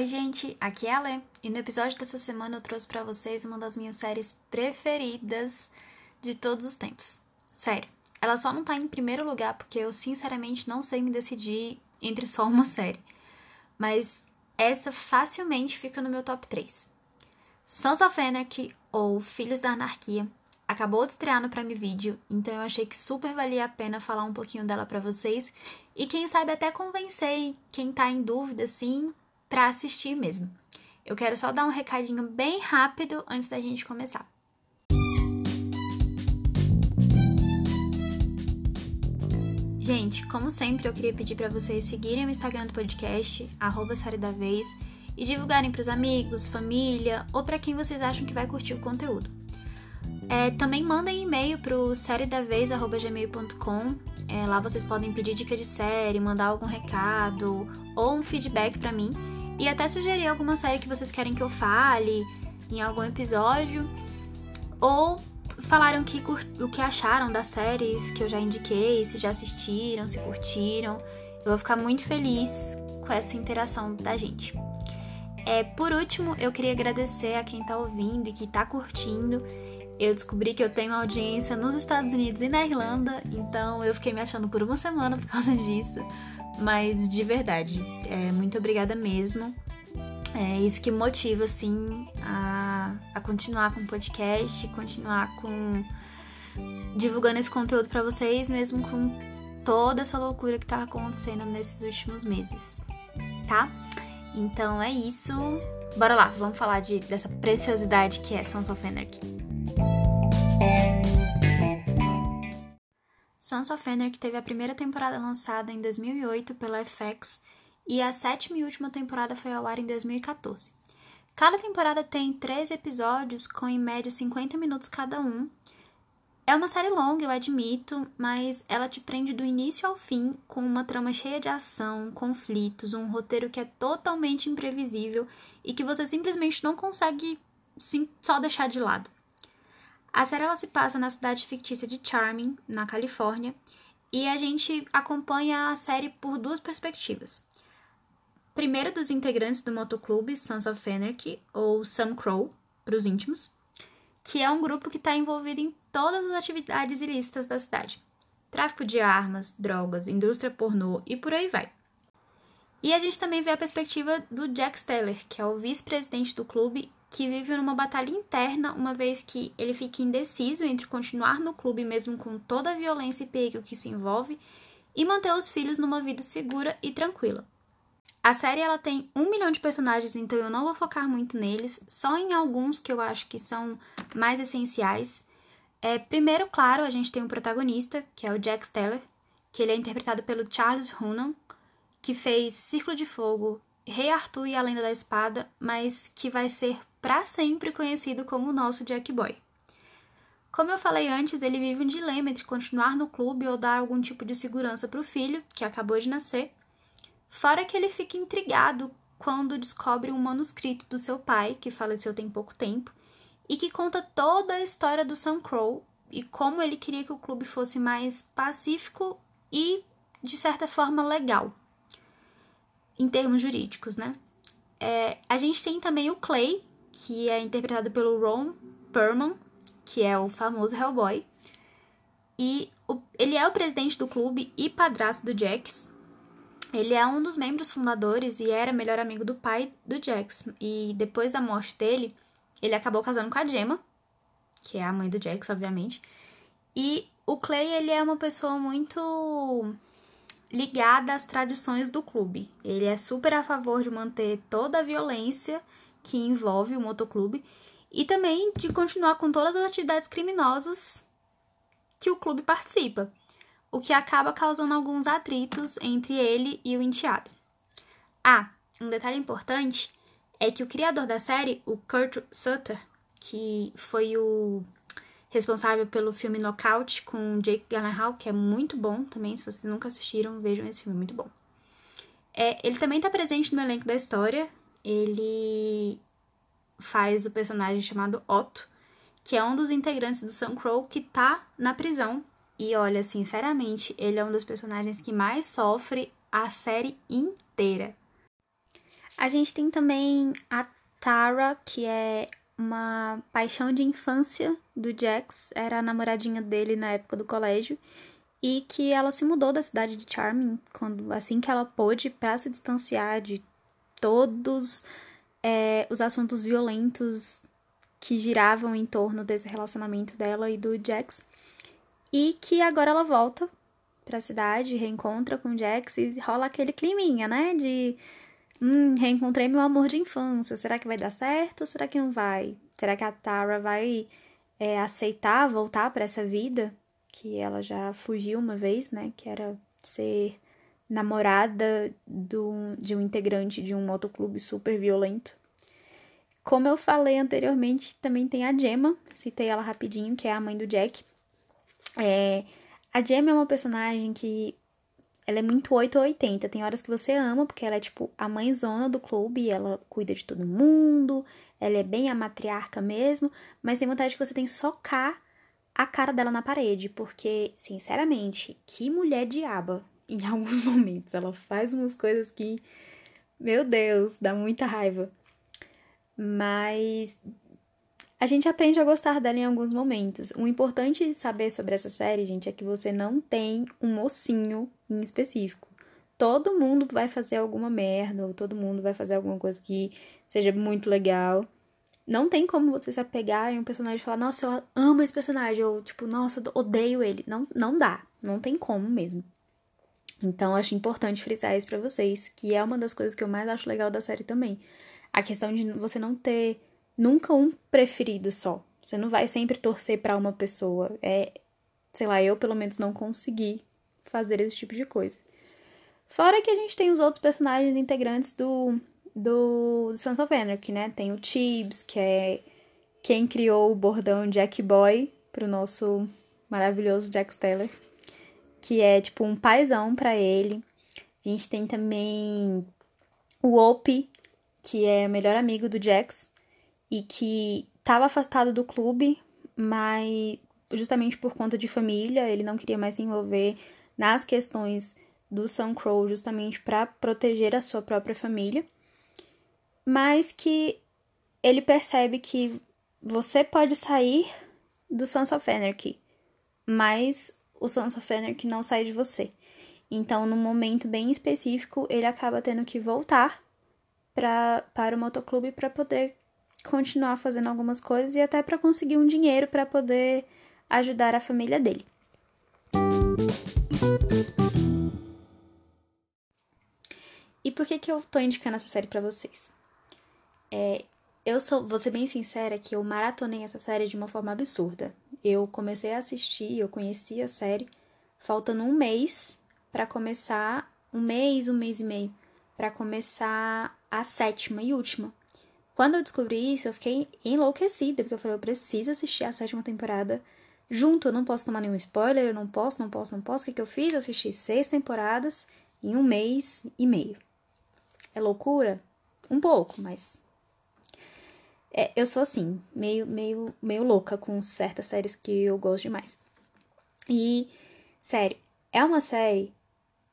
Oi, gente, aqui é a Lê, e no episódio dessa semana eu trouxe para vocês uma das minhas séries preferidas de todos os tempos. Sério, ela só não tá em primeiro lugar porque eu sinceramente não sei me decidir entre só uma série. Mas essa facilmente fica no meu top 3. Sons of Anarchy, ou Filhos da Anarquia, acabou de estrear no Prime Video, então eu achei que super valia a pena falar um pouquinho dela para vocês e quem sabe até convencer quem tá em dúvida assim para assistir mesmo. Eu quero só dar um recadinho bem rápido antes da gente começar. Gente, como sempre, eu queria pedir para vocês seguirem o Instagram do podcast, arroba e divulgarem para os amigos, família ou para quem vocês acham que vai curtir o conteúdo. É, também mandem e-mail para o sériedavez.gmail.com. É, lá vocês podem pedir dica de série, mandar algum recado ou um feedback para mim e até sugerir alguma série que vocês querem que eu fale em algum episódio. Ou falaram que, o que acharam das séries que eu já indiquei, se já assistiram, se curtiram. Eu vou ficar muito feliz com essa interação da gente. É, por último, eu queria agradecer a quem tá ouvindo e que tá curtindo. Eu descobri que eu tenho audiência nos Estados Unidos e na Irlanda, então eu fiquei me achando por uma semana por causa disso. Mas de verdade, é, muito obrigada mesmo. É isso que motiva, assim, a, a continuar com o podcast, continuar com divulgando esse conteúdo para vocês, mesmo com toda essa loucura que tá acontecendo nesses últimos meses, tá? Então é isso. Bora lá, vamos falar de, dessa preciosidade que é Sons of Anarchy. Sons of Anarchy teve a primeira temporada lançada em 2008 pela FX e a sétima e última temporada foi ao ar em 2014. Cada temporada tem três episódios com em média 50 minutos cada um. É uma série longa, eu admito, mas ela te prende do início ao fim com uma trama cheia de ação, conflitos, um roteiro que é totalmente imprevisível e que você simplesmente não consegue sim, só deixar de lado. A série ela se passa na cidade fictícia de Charming, na Califórnia, e a gente acompanha a série por duas perspectivas. Primeiro dos integrantes do motoclube Sons of Anarchy, ou Sun Crow, para os íntimos, que é um grupo que está envolvido em todas as atividades ilícitas da cidade. Tráfico de armas, drogas, indústria pornô e por aí vai. E a gente também vê a perspectiva do Jack Steller, que é o vice-presidente do clube que vive numa batalha interna, uma vez que ele fica indeciso entre continuar no clube mesmo com toda a violência e perigo que se envolve e manter os filhos numa vida segura e tranquila. A série ela tem um milhão de personagens, então eu não vou focar muito neles, só em alguns que eu acho que são mais essenciais. É, primeiro, claro, a gente tem um protagonista, que é o Jack Steller, que ele é interpretado pelo Charles Hunnam, que fez Círculo de Fogo, Rei Arthur e a Lenda da Espada, mas que vai ser para sempre conhecido como o nosso Jack Boy. Como eu falei antes, ele vive um dilema entre continuar no clube ou dar algum tipo de segurança para o filho, que acabou de nascer, fora que ele fica intrigado quando descobre um manuscrito do seu pai, que faleceu tem pouco tempo, e que conta toda a história do Sam Crow e como ele queria que o clube fosse mais pacífico e, de certa forma, legal. Em termos jurídicos, né? É, a gente tem também o Clay, que é interpretado pelo Ron Perlman, que é o famoso Hellboy. E o, ele é o presidente do clube e padrasto do Jax. Ele é um dos membros fundadores e era melhor amigo do pai do Jax. E depois da morte dele, ele acabou casando com a Gemma, que é a mãe do Jax, obviamente. E o Clay, ele é uma pessoa muito ligada às tradições do clube. Ele é super a favor de manter toda a violência que envolve o motoclube e também de continuar com todas as atividades criminosas que o clube participa, o que acaba causando alguns atritos entre ele e o enteado. Ah, um detalhe importante é que o criador da série, o Kurt Sutter, que foi o responsável pelo filme Knockout com Jake Gyllenhaal, que é muito bom também, se vocês nunca assistiram, vejam esse filme, muito bom. É, ele também está presente no elenco da história, ele faz o personagem chamado Otto, que é um dos integrantes do Sun Crow que tá na prisão. E olha, sinceramente, ele é um dos personagens que mais sofre a série inteira. A gente tem também a Tara, que é uma paixão de infância do Jax, era a namoradinha dele na época do colégio, e que ela se mudou da cidade de Charming quando assim que ela pôde para se distanciar de todos é, os assuntos violentos que giravam em torno desse relacionamento dela e do Jax. E que agora ela volta para a cidade, reencontra com o Jax e rola aquele climinha, né? De hum, reencontrei meu amor de infância. Será que vai dar certo ou será que não vai? Será que a Tara vai é, aceitar voltar para essa vida que ela já fugiu uma vez, né? Que era ser namorada do, de um integrante de um motoclube super violento. Como eu falei anteriormente, também tem a Gemma, citei ela rapidinho, que é a mãe do Jack. É, a Gemma é uma personagem que ela é muito 8 ou 80. Tem horas que você ama, porque ela é tipo a mãezona do clube, ela cuida de todo mundo, ela é bem a matriarca mesmo, mas tem vontade que você tem que socar a cara dela na parede, porque, sinceramente, que mulher diaba em alguns momentos. Ela faz umas coisas que, meu Deus, dá muita raiva. Mas a gente aprende a gostar dela em alguns momentos. O importante saber sobre essa série, gente, é que você não tem um mocinho em específico. Todo mundo vai fazer alguma merda, ou todo mundo vai fazer alguma coisa que seja muito legal. Não tem como você se apegar em um personagem e falar, nossa, eu amo esse personagem, ou tipo, nossa, odeio ele. Não, não dá. Não tem como mesmo. Então, acho importante frisar isso pra vocês, que é uma das coisas que eu mais acho legal da série também. A questão de você não ter nunca um preferido só. Você não vai sempre torcer para uma pessoa. É, sei lá, eu pelo menos não consegui fazer esse tipo de coisa. Fora que a gente tem os outros personagens integrantes do, do, do Sons of Anarchy, né? Tem o Tibbs, que é quem criou o bordão Jack Boy pro nosso maravilhoso Jack Steller que é tipo um paizão para ele. A gente tem também o Opie, que é o melhor amigo do Jax e que estava afastado do clube, mas justamente por conta de família, ele não queria mais se envolver nas questões do Sun Crow justamente para proteger a sua própria família. Mas que ele percebe que você pode sair do Sons of Anarchy, mas o Sons of Anarchy não sai de você. Então, num momento bem específico, ele acaba tendo que voltar pra, para o motoclube para poder continuar fazendo algumas coisas e até para conseguir um dinheiro para poder ajudar a família dele. E por que, que eu tô indicando essa série para vocês? É, eu sou, vou ser bem sincera que eu maratonei essa série de uma forma absurda. Eu comecei a assistir, eu conheci a série, faltando um mês para começar, um mês, um mês e meio, para começar a sétima e última. Quando eu descobri isso, eu fiquei enlouquecida, porque eu falei, eu preciso assistir a sétima temporada junto, eu não posso tomar nenhum spoiler, eu não posso, não posso, não posso. O que, que eu fiz? Assisti seis temporadas em um mês e meio. É loucura? Um pouco, mas é, eu sou assim, meio, meio, meio louca com certas séries que eu gosto demais. E, sério, é uma série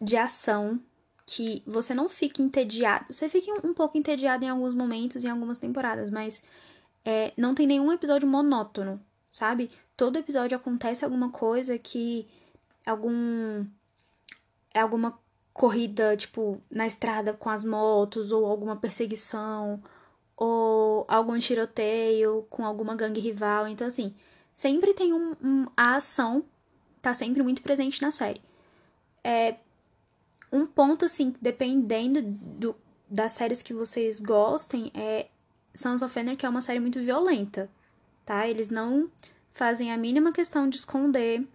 de ação que você não fica entediado. Você fica um pouco entediado em alguns momentos, em algumas temporadas, mas é, não tem nenhum episódio monótono, sabe? Todo episódio acontece alguma coisa que. algum. É alguma corrida, tipo, na estrada com as motos, ou alguma perseguição, ou algum tiroteio com alguma gangue rival. Então, assim, sempre tem um, um, a ação tá sempre muito presente na série. É um ponto, assim, dependendo do, das séries que vocês gostem, é Sons of Anarchy é uma série muito violenta, tá? Eles não fazem a mínima questão de esconder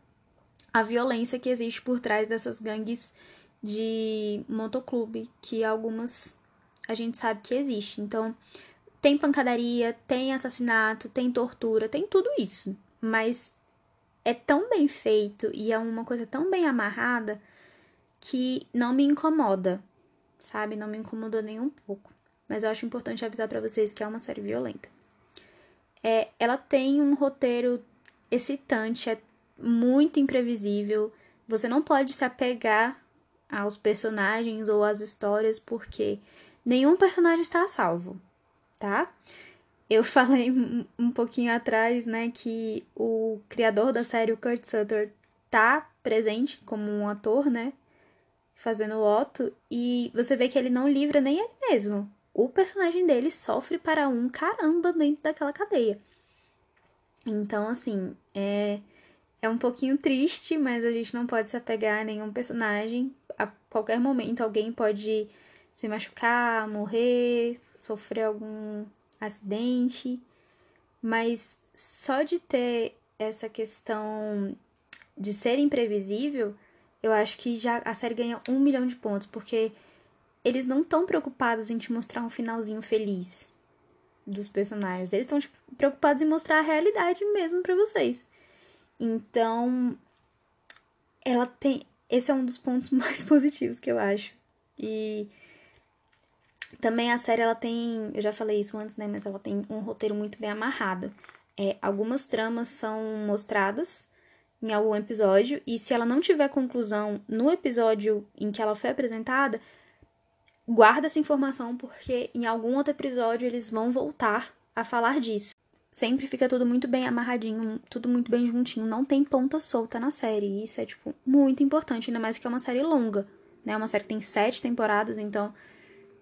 a violência que existe por trás dessas gangues de motoclube, que algumas a gente sabe que existe. Então, tem pancadaria, tem assassinato, tem tortura, tem tudo isso. Mas é tão bem feito e é uma coisa tão bem amarrada que não me incomoda, sabe? Não me incomodou nem um pouco. Mas eu acho importante avisar para vocês que é uma série violenta. É, ela tem um roteiro excitante, é muito imprevisível. Você não pode se apegar aos personagens ou às histórias porque nenhum personagem está a salvo, tá? Eu falei um pouquinho atrás, né, que o criador da série, o Kurt Sutter, tá presente como um ator, né, fazendo o Otto, e você vê que ele não livra nem ele mesmo. O personagem dele sofre para um caramba dentro daquela cadeia. Então, assim, é, é um pouquinho triste, mas a gente não pode se apegar a nenhum personagem. A qualquer momento alguém pode se machucar, morrer, sofrer algum acidente. Mas só de ter essa questão de ser imprevisível, eu acho que já a série ganha um milhão de pontos, porque eles não estão preocupados em te mostrar um finalzinho feliz dos personagens. Eles estão tipo, preocupados em mostrar a realidade mesmo para vocês. Então, ela tem. Esse é um dos pontos mais positivos que eu acho. E também a série ela tem, eu já falei isso antes, né, mas ela tem um roteiro muito bem amarrado. É, algumas tramas são mostradas em algum episódio e se ela não tiver conclusão no episódio em que ela foi apresentada, guarda essa informação porque em algum outro episódio eles vão voltar a falar disso. Sempre fica tudo muito bem amarradinho, tudo muito bem juntinho, não tem ponta solta na série. E isso é, tipo, muito importante, ainda mais que é uma série longa, né? Uma série que tem sete temporadas, então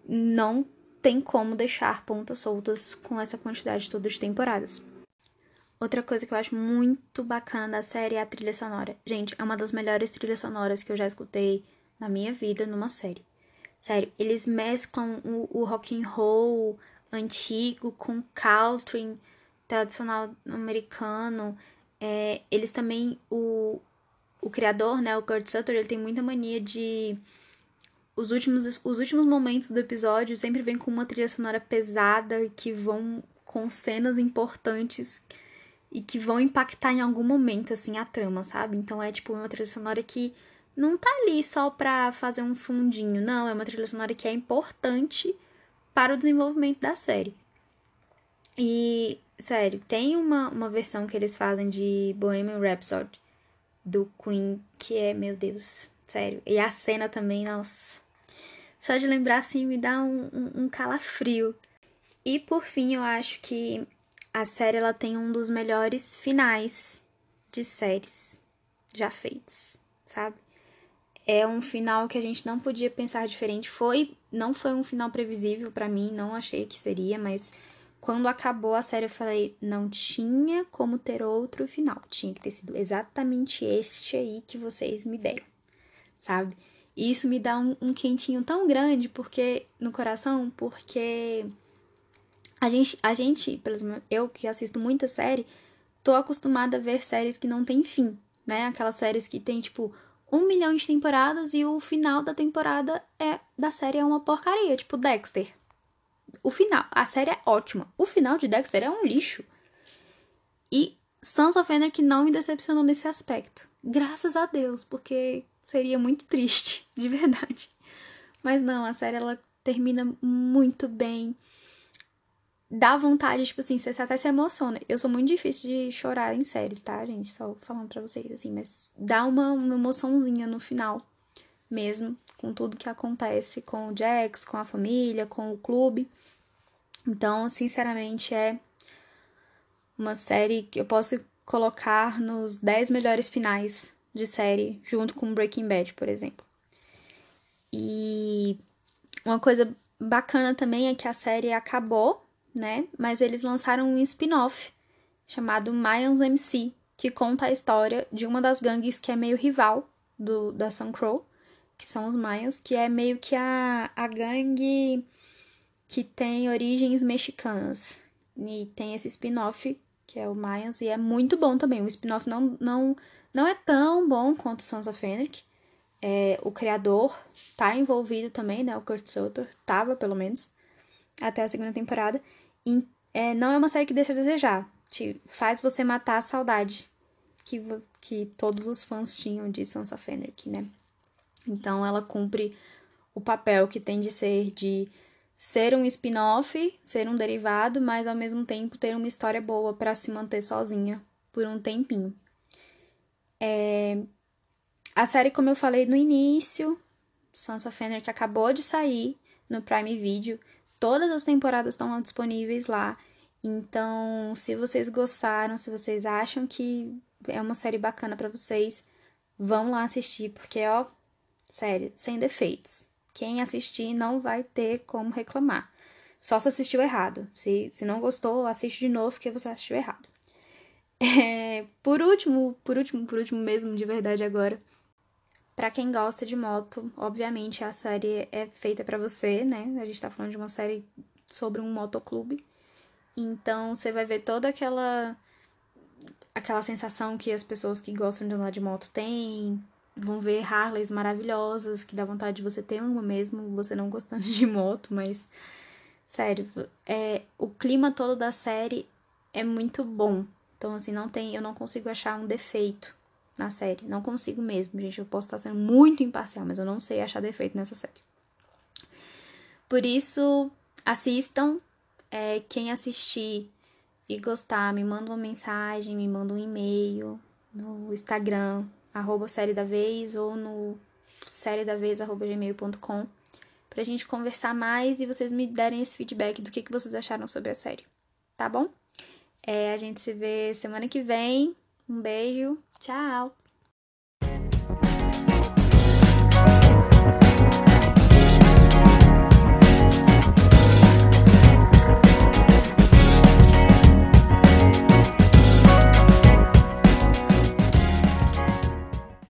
não tem como deixar pontas soltas com essa quantidade toda de temporadas. Outra coisa que eu acho muito bacana da série é a trilha sonora. Gente, é uma das melhores trilhas sonoras que eu já escutei na minha vida numa série. Sério, eles mesclam o, o rock and roll antigo com country tradicional americano. É, eles também, o, o criador, né, o Kurt Sutter, ele tem muita mania de... Os últimos, os últimos momentos do episódio sempre vem com uma trilha sonora pesada que vão com cenas importantes e que vão impactar em algum momento, assim, a trama, sabe? Então é, tipo, uma trilha sonora que não tá ali só pra fazer um fundinho, não. É uma trilha sonora que é importante para o desenvolvimento da série. E, sério, tem uma, uma versão que eles fazem de Bohemian Rhapsody do Queen que é, meu Deus, sério. E a cena também, nossa. Só de lembrar assim me dá um, um, um calafrio. E por fim, eu acho que a série ela tem um dos melhores finais de séries já feitos, sabe? É um final que a gente não podia pensar diferente. Foi, não foi um final previsível para mim, não achei que seria, mas quando acabou a série eu falei, não tinha como ter outro final. Tinha que ter sido exatamente este aí que vocês me deram, sabe? E isso me dá um, um quentinho tão grande porque no coração, porque a gente, a gente, pelo menos eu que assisto muita série, tô acostumada a ver séries que não tem fim, né? Aquelas séries que tem, tipo, um milhão de temporadas e o final da temporada é da série é uma porcaria, tipo Dexter. O final, a série é ótima. O final de Dexter é um lixo. E Sons of Anarchy não me decepcionou nesse aspecto. Graças a Deus, porque seria muito triste, de verdade. Mas não, a série ela termina muito bem dá vontade, tipo assim, você até se emociona. Eu sou muito difícil de chorar em séries, tá, gente? Só falando pra vocês, assim, mas dá uma, uma emoçãozinha no final, mesmo, com tudo que acontece com o Jax, com a família, com o clube. Então, sinceramente, é uma série que eu posso colocar nos 10 melhores finais de série, junto com Breaking Bad, por exemplo. E uma coisa bacana também é que a série acabou né? Mas eles lançaram um spin-off chamado Mayans MC, que conta a história de uma das gangues que é meio rival do da Sun Crow, que são os Mayans, que é meio que a, a gangue que tem origens mexicanas. E tem esse spin-off, que é o Mayans, e é muito bom também. O spin-off não, não, não é tão bom quanto Sons of Anarchy. É, o criador tá envolvido também, né? O Kurt Sutter, tava pelo menos, até a segunda temporada. É, não é uma série que deixa a desejar. Te faz você matar a saudade que, que todos os fãs tinham de Sansa Fennec, né? Então ela cumpre o papel que tem de ser de ser um spin-off, ser um derivado, mas ao mesmo tempo ter uma história boa para se manter sozinha por um tempinho. É... A série, como eu falei no início, Sansa Fennec acabou de sair no Prime Video. Todas as temporadas estão disponíveis lá. Então, se vocês gostaram, se vocês acham que é uma série bacana para vocês, vão lá assistir, porque ó, sério, sem defeitos. Quem assistir não vai ter como reclamar. Só se assistiu errado. Se, se não gostou, assiste de novo porque você assistiu errado. É, por último, por último, por último mesmo, de verdade agora, para quem gosta de moto, obviamente a série é feita para você, né? A gente tá falando de uma série sobre um motoclube. Então você vai ver toda aquela aquela sensação que as pessoas que gostam de andar de moto têm, vão ver Harleys maravilhosas, que dá vontade de você ter uma mesmo, você não gostando de moto, mas sério, é o clima todo da série é muito bom. Então, assim, não tem, eu não consigo achar um defeito na série. Não consigo mesmo, gente. Eu posso estar sendo muito imparcial, mas eu não sei achar defeito nessa série. Por isso, assistam. É, quem assistir e gostar, me manda uma mensagem, me manda um e-mail no Instagram, arroba série da vez, ou no série da vez, arroba gmail.com, pra gente conversar mais e vocês me derem esse feedback do que, que vocês acharam sobre a série. Tá bom? É, a gente se vê semana que vem. Um beijo. Tchau!